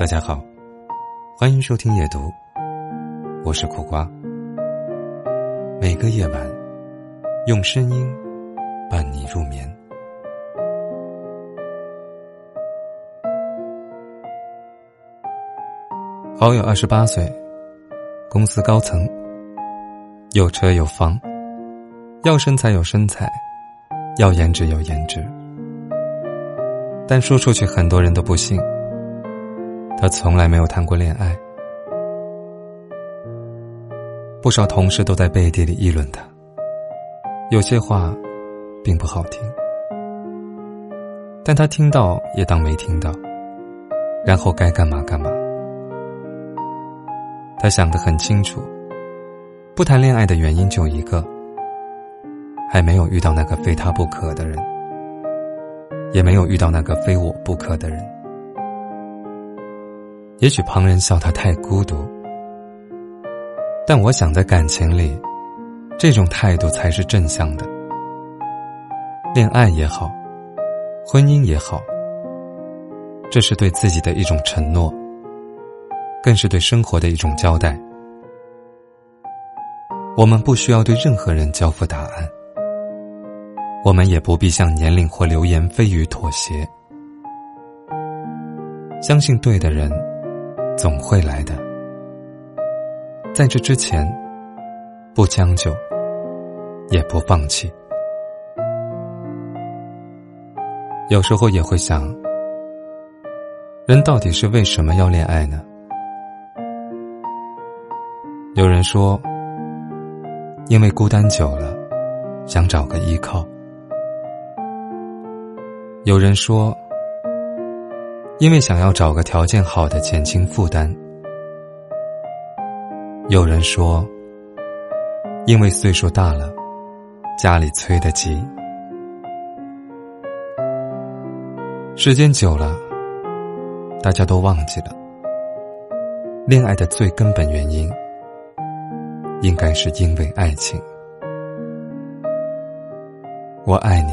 大家好，欢迎收听夜读，我是苦瓜。每个夜晚，用声音伴你入眠。好友二十八岁，公司高层，有车有房，要身材有身材，要颜值有颜值，但说出去很多人都不信。他从来没有谈过恋爱，不少同事都在背地里议论他。有些话并不好听，但他听到也当没听到，然后该干嘛干嘛。他想得很清楚，不谈恋爱的原因就一个：还没有遇到那个非他不可的人，也没有遇到那个非我不可的人。也许旁人笑他太孤独，但我想在感情里，这种态度才是正向的。恋爱也好，婚姻也好，这是对自己的一种承诺，更是对生活的一种交代。我们不需要对任何人交付答案，我们也不必向年龄或流言蜚语妥协，相信对的人。总会来的，在这之前，不将就，也不放弃。有时候也会想，人到底是为什么要恋爱呢？有人说，因为孤单久了，想找个依靠；有人说。因为想要找个条件好的减轻负担，有人说，因为岁数大了，家里催得急。时间久了，大家都忘记了，恋爱的最根本原因，应该是因为爱情。我爱你，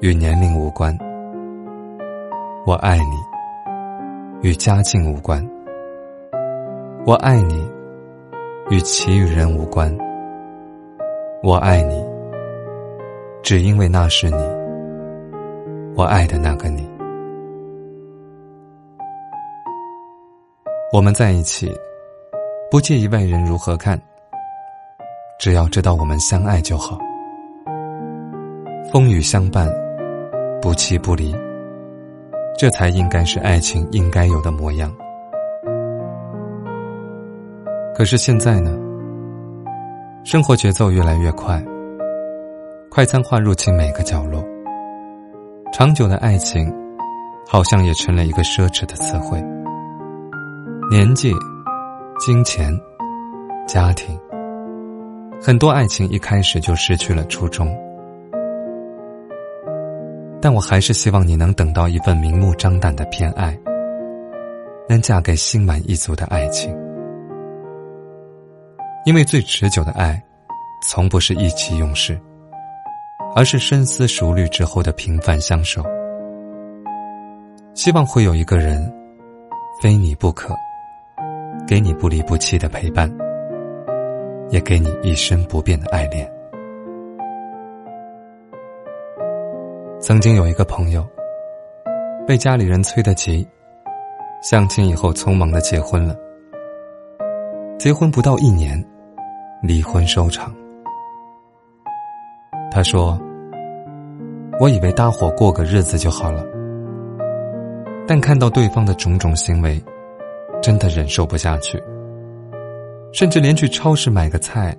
与年龄无关。我爱你，与家境无关；我爱你，与其余人无关。我爱你，只因为那是你，我爱的那个你。我们在一起，不介意外人如何看，只要知道我们相爱就好。风雨相伴，不弃不离。这才应该是爱情应该有的模样。可是现在呢？生活节奏越来越快，快餐化入侵每个角落。长久的爱情，好像也成了一个奢侈的词汇。年纪、金钱、家庭，很多爱情一开始就失去了初衷。但我还是希望你能等到一份明目张胆的偏爱，能嫁给心满意足的爱情。因为最持久的爱，从不是意气用事，而是深思熟虑之后的平凡相守。希望会有一个人，非你不可，给你不离不弃的陪伴，也给你一生不变的爱恋。曾经有一个朋友，被家里人催得急，相亲以后匆忙的结婚了。结婚不到一年，离婚收场。他说：“我以为搭伙过个日子就好了，但看到对方的种种行为，真的忍受不下去，甚至连去超市买个菜，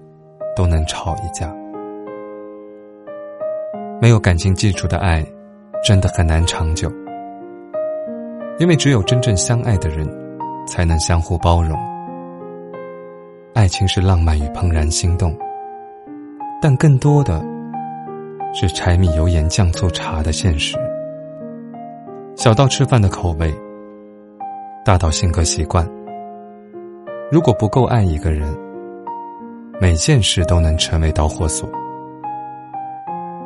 都能吵一架。”没有感情基础的爱，真的很难长久。因为只有真正相爱的人，才能相互包容。爱情是浪漫与怦然心动，但更多的是柴米油盐酱醋茶的现实。小到吃饭的口味，大到性格习惯。如果不够爱一个人，每件事都能成为导火索。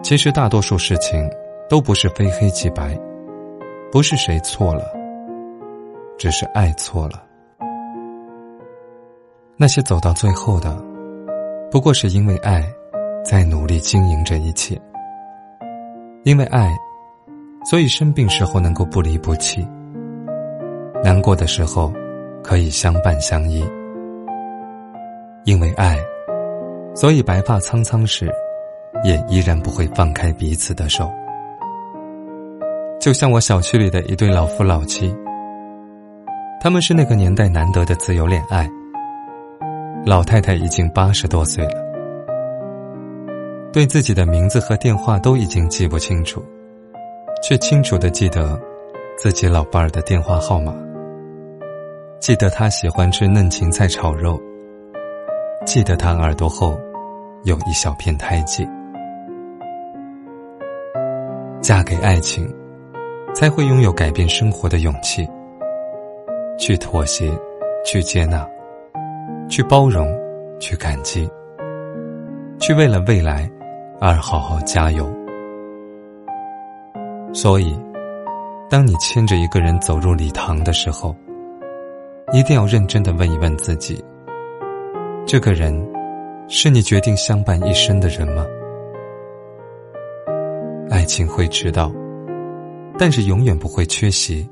其实大多数事情都不是非黑即白，不是谁错了，只是爱错了。那些走到最后的，不过是因为爱，在努力经营着一切。因为爱，所以生病时候能够不离不弃；难过的时候，可以相伴相依。因为爱，所以白发苍苍时，也依然不会放开彼此的手。就像我小区里的一对老夫老妻，他们是那个年代难得的自由恋爱。老太太已经八十多岁了，对自己的名字和电话都已经记不清楚，却清楚的记得自己老伴儿的电话号码，记得他喜欢吃嫩芹菜炒肉，记得他耳朵后有一小片胎记。嫁给爱情。才会拥有改变生活的勇气，去妥协，去接纳，去包容，去感激，去为了未来而好好加油。所以，当你牵着一个人走入礼堂的时候，一定要认真的问一问自己：这个人是你决定相伴一生的人吗？情会迟到。但是永远不会缺席。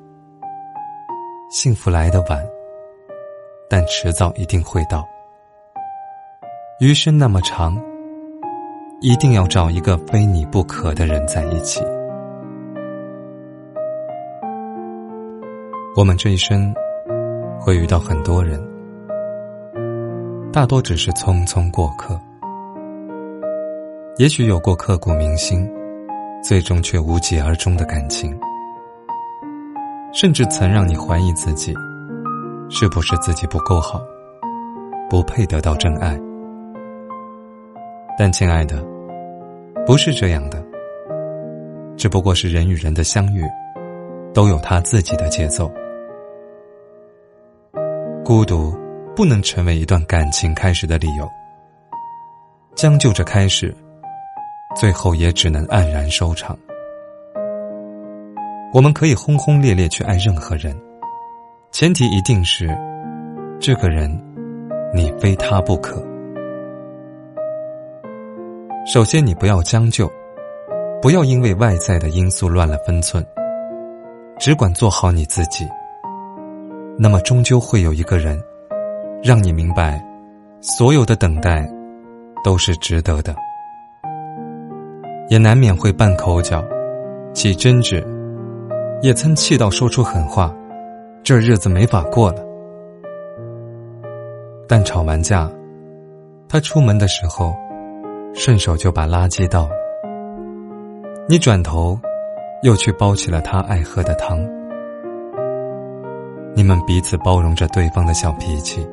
幸福来得晚，但迟早一定会到。余生那么长，一定要找一个非你不可的人在一起。我们这一生会遇到很多人，大多只是匆匆过客。也许有过刻骨铭心。最终却无疾而终的感情，甚至曾让你怀疑自己，是不是自己不够好，不配得到真爱。但亲爱的，不是这样的，只不过是人与人的相遇，都有他自己的节奏。孤独不能成为一段感情开始的理由，将就着开始。最后也只能黯然收场。我们可以轰轰烈烈去爱任何人，前提一定是，这个人，你非他不可。首先，你不要将就，不要因为外在的因素乱了分寸，只管做好你自己。那么，终究会有一个人，让你明白，所有的等待，都是值得的。也难免会拌口角，起争执，也曾气到说出狠话，这日子没法过了。但吵完架，他出门的时候，顺手就把垃圾倒了。你转头，又去煲起了他爱喝的汤。你们彼此包容着对方的小脾气，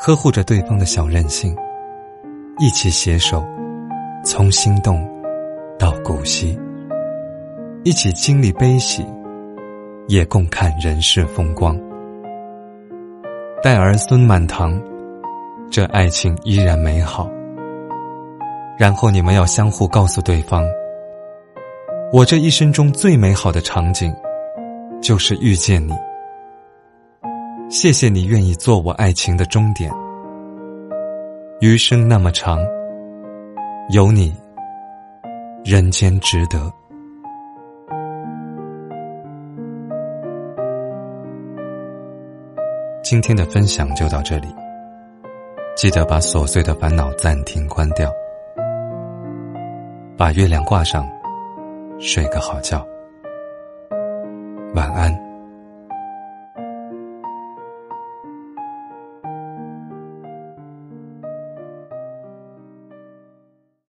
呵护着对方的小任性，一起携手。从心动到古稀，一起经历悲喜，也共看人世风光。待儿孙满堂，这爱情依然美好。然后你们要相互告诉对方：我这一生中最美好的场景，就是遇见你。谢谢你愿意做我爱情的终点。余生那么长。有你，人间值得。今天的分享就到这里，记得把琐碎的烦恼暂停关掉，把月亮挂上，睡个好觉。